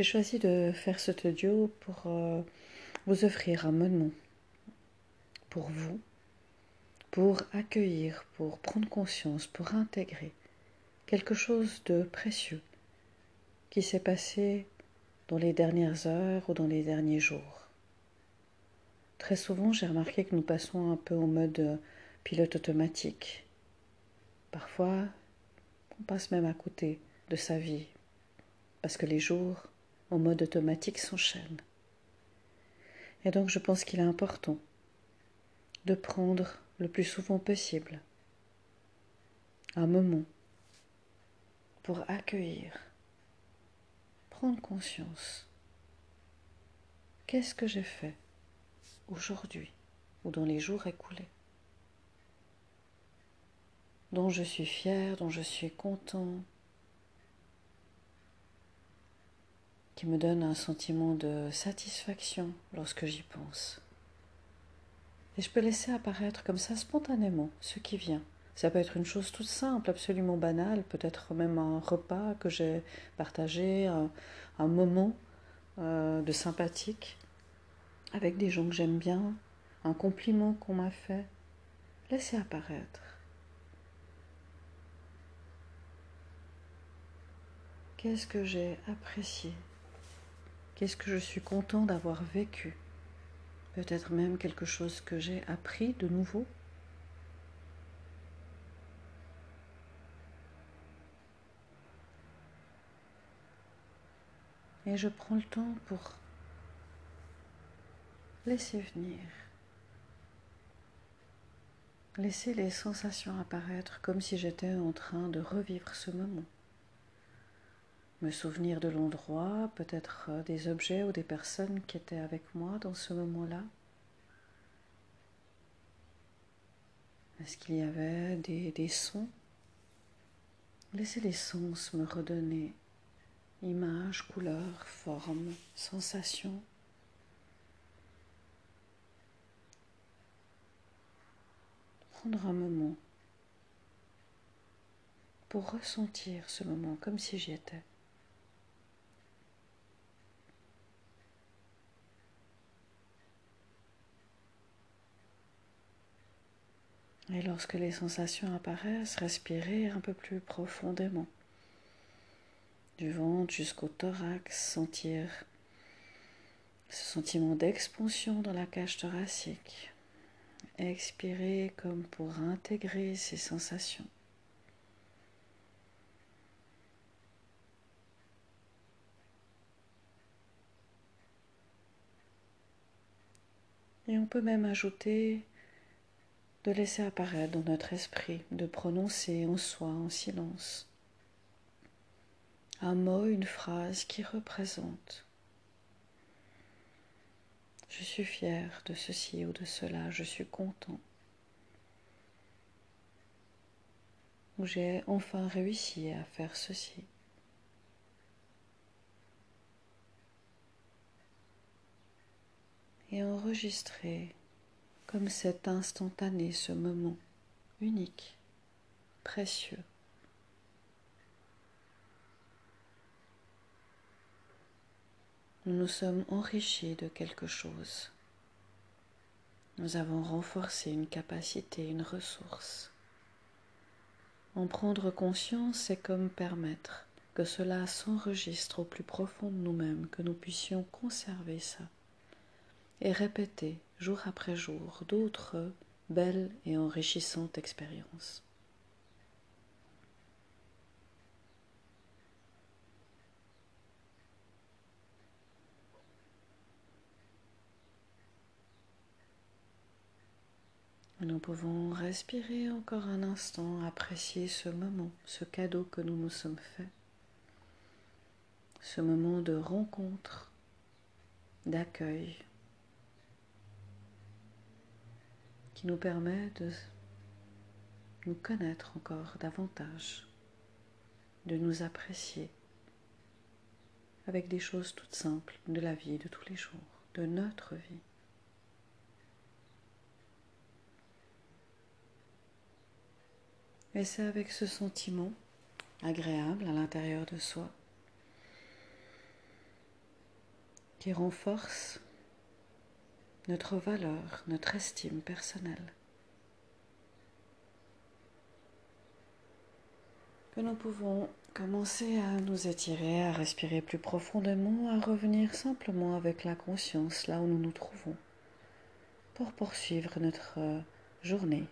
J'ai choisi de faire cet audio pour euh, vous offrir un moment pour vous, pour accueillir, pour prendre conscience, pour intégrer quelque chose de précieux qui s'est passé dans les dernières heures ou dans les derniers jours. Très souvent, j'ai remarqué que nous passons un peu en mode pilote automatique. Parfois, on passe même à côté de sa vie, parce que les jours en mode automatique s'enchaînent. Et donc je pense qu'il est important de prendre le plus souvent possible un moment pour accueillir, prendre conscience. Qu'est-ce que j'ai fait aujourd'hui ou dans les jours écoulés dont je suis fier, dont je suis content, qui me donne un sentiment de satisfaction lorsque j'y pense. Et je peux laisser apparaître comme ça spontanément ce qui vient. Ça peut être une chose toute simple, absolument banale, peut-être même un repas que j'ai partagé, un, moment euh, de sympathique avec des gens que j'aime bien, un compliment qu'on m'a fait. Laissez apparaître. Qu'est-ce que j'ai apprécié? Qu'est-ce que je suis content d'avoir vécu. Peut-être même quelque chose que j'ai appris de nouveau. Et je prends le temps pour laisser venir, laisser les sensations apparaître comme si j'étais en train de revivre ce moment me souvenir de l'endroit, peut-être euh, des objets ou des personnes qui étaient avec moi dans ce moment-là. Est-ce qu'il y avait des, des sons? Laissez les sens me redonner images, couleurs, formes, sensations. Prendre un moment pour ressentir ce moment comme si j'y étais. Et lorsque les sensations apparaissent, respirez un peu plus profondément. Du ventre jusqu'au thorax, sentir ce sentiment d'expansion dans la cage thoracique. Expirez comme pour intégrer ces sensations. Et on peut même ajouter de laisser apparaître dans notre esprit, de prononcer en soi, en silence, un mot, une phrase qui représente je suis fier de ceci ou de cela, je suis content. Ou j'ai enfin réussi à faire ceci. Et enregistrer comme cet instantané, ce moment unique, précieux. Nous nous sommes enrichis de quelque chose. Nous avons renforcé une capacité, une ressource. En prendre conscience, c'est comme permettre que cela s'enregistre au plus profond de nous-mêmes, que nous puissions conserver ça et répéter jour après jour d'autres belles et enrichissantes expériences. Nous pouvons respirer encore un instant, apprécier ce moment, ce cadeau que nous nous sommes fait, ce moment de rencontre, d'accueil, qui nous permet de nous connaître encore davantage, de nous apprécier avec des choses toutes simples de la vie de tous les jours, de notre vie. Et c'est avec ce sentiment agréable à l'intérieur de soi qui renforce notre valeur, notre estime personnelle. Que nous pouvons commencer à nous étirer, à respirer plus profondément, à revenir simplement avec la conscience là où nous nous trouvons pour poursuivre notre journée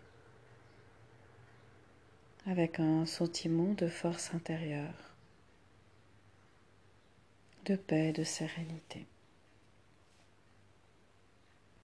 avec un sentiment de force intérieure, de paix, de sérénité.